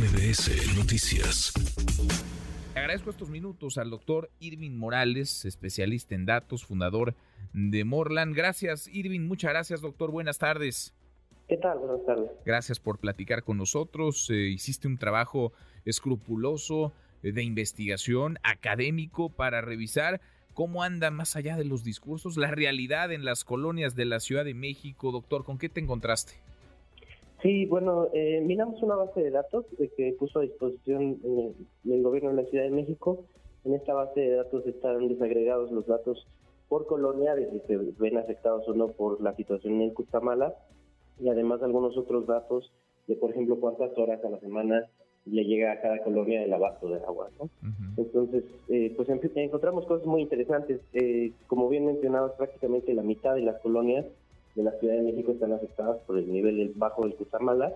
MBS Noticias. Agradezco estos minutos al doctor Irving Morales, especialista en datos, fundador de Morland. Gracias, Irving. Muchas gracias, doctor. Buenas tardes. ¿Qué tal? Buenas tardes. Gracias por platicar con nosotros. Eh, hiciste un trabajo escrupuloso eh, de investigación académico para revisar cómo anda más allá de los discursos la realidad en las colonias de la Ciudad de México. Doctor, ¿con qué te encontraste? Sí, bueno, eh, miramos una base de datos de que puso a disposición eh, el gobierno de la Ciudad de México. En esta base de datos están desagregados los datos por colonia, de si se ven afectados o no por la situación en Cutamala, y además algunos otros datos de, por ejemplo, cuántas horas a la semana le llega a cada colonia el abasto de agua. ¿no? Entonces, eh, pues encontramos cosas muy interesantes. Eh, como bien mencionabas, prácticamente la mitad de las colonias de la Ciudad de México están afectadas por el nivel bajo del Cutamala.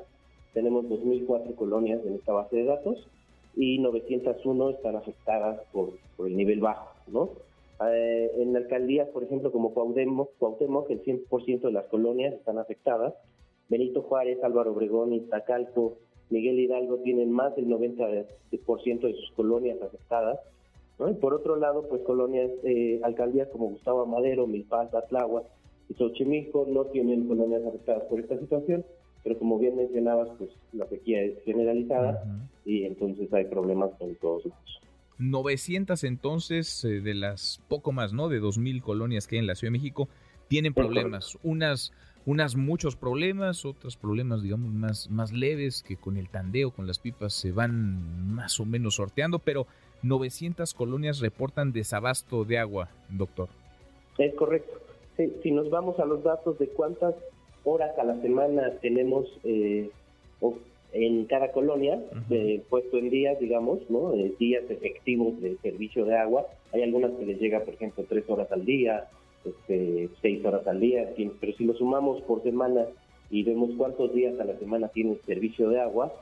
Tenemos 2.004 colonias en esta base de datos y 901 están afectadas por, por el nivel bajo, ¿no? Eh, en alcaldías, por ejemplo, como Cuauhtémoc, Cuauhtémoc, el 100% de las colonias están afectadas. Benito Juárez, Álvaro Obregón, Iztacalco, Miguel Hidalgo tienen más del 90% de sus colonias afectadas. ¿no? Y por otro lado, pues colonias, eh, alcaldías como Gustavo Madero, Milpalta, Tláhuac, y Xochimilco no tienen colonias afectadas por esta situación, pero como bien mencionabas, pues la sequía es generalizada y entonces hay problemas en todos lados. 900 entonces eh, de las poco más, ¿no? De 2.000 colonias que hay en la Ciudad de México tienen problemas. Unas, unas muchos problemas, otros problemas, digamos, más, más leves que con el tandeo, con las pipas se van más o menos sorteando, pero 900 colonias reportan desabasto de agua, doctor. Es correcto si, nos vamos a los datos de cuántas horas a la semana tenemos eh, en cada colonia, eh, puesto en días, digamos, ¿no? Eh, días efectivos de servicio de agua. Hay algunas que les llega, por ejemplo, tres horas al día, este, seis horas al día, pero si lo sumamos por semana y vemos cuántos días a la semana tienen servicio de agua,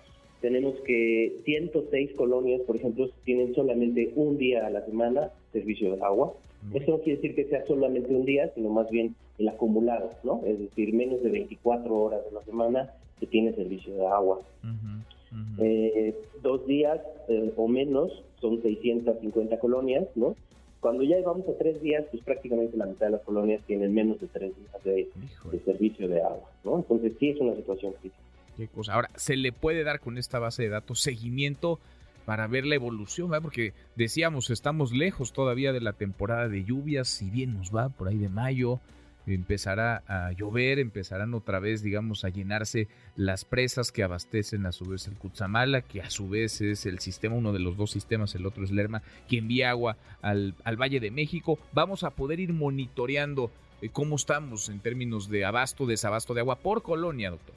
tenemos que 106 colonias, por ejemplo, tienen solamente un día a la semana servicio de agua. Eso no quiere decir que sea solamente un día, sino más bien el acumulado, ¿no? Es decir, menos de 24 horas de la semana que tiene servicio de agua. Eh, dos días eh, o menos son 650 colonias, ¿no? Cuando ya vamos a tres días, pues prácticamente la mitad de las colonias tienen menos de tres días de, de servicio de agua, ¿no? Entonces sí es una situación crítica. Qué cosa. Ahora, ¿se le puede dar con esta base de datos seguimiento para ver la evolución? Porque decíamos, estamos lejos todavía de la temporada de lluvias, si bien nos va por ahí de mayo, empezará a llover, empezarán otra vez, digamos, a llenarse las presas que abastecen a su vez el Cutzamala, que a su vez es el sistema, uno de los dos sistemas, el otro es Lerma, que envía agua al, al Valle de México. Vamos a poder ir monitoreando eh, cómo estamos en términos de abasto, desabasto de agua por colonia, doctor.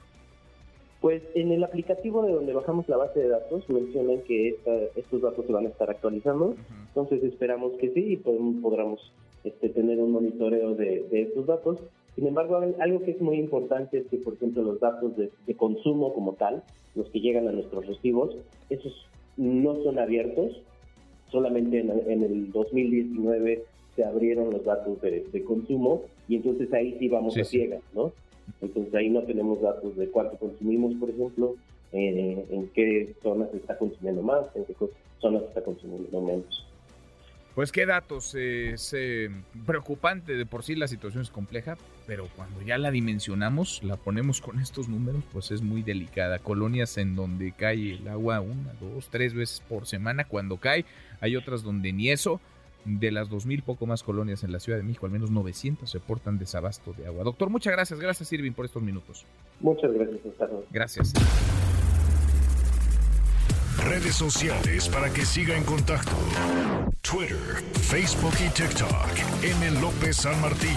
Pues en el aplicativo de donde bajamos la base de datos mencionan que estos datos se van a estar actualizando, entonces esperamos que sí y podamos este, tener un monitoreo de, estos datos. Sin embargo, algo que es muy importante es que, por ejemplo, los datos de, consumo como tal, los que llegan a nuestros recibos, esos no son abiertos, solamente en, el 2019 se abrieron los datos de, consumo y entonces ahí sí vamos a ciegas, ¿no? Entonces ahí no tenemos datos de cuánto consumimos, por ejemplo, eh, en qué zonas se está consumiendo más, en qué zonas se está consumiendo menos. Pues qué datos, es eh, preocupante de por sí la situación es compleja, pero cuando ya la dimensionamos, la ponemos con estos números, pues es muy delicada. Colonias en donde cae el agua una, dos, tres veces por semana cuando cae, hay otras donde ni eso de las 2.000 poco más colonias en la Ciudad de México, al menos 900 se portan desabasto de agua. Doctor, muchas gracias. Gracias, Irving, por estos minutos. Muchas gracias, Gracias. Redes sociales para que siga en contacto: Twitter, Facebook y TikTok. M. López San Martín.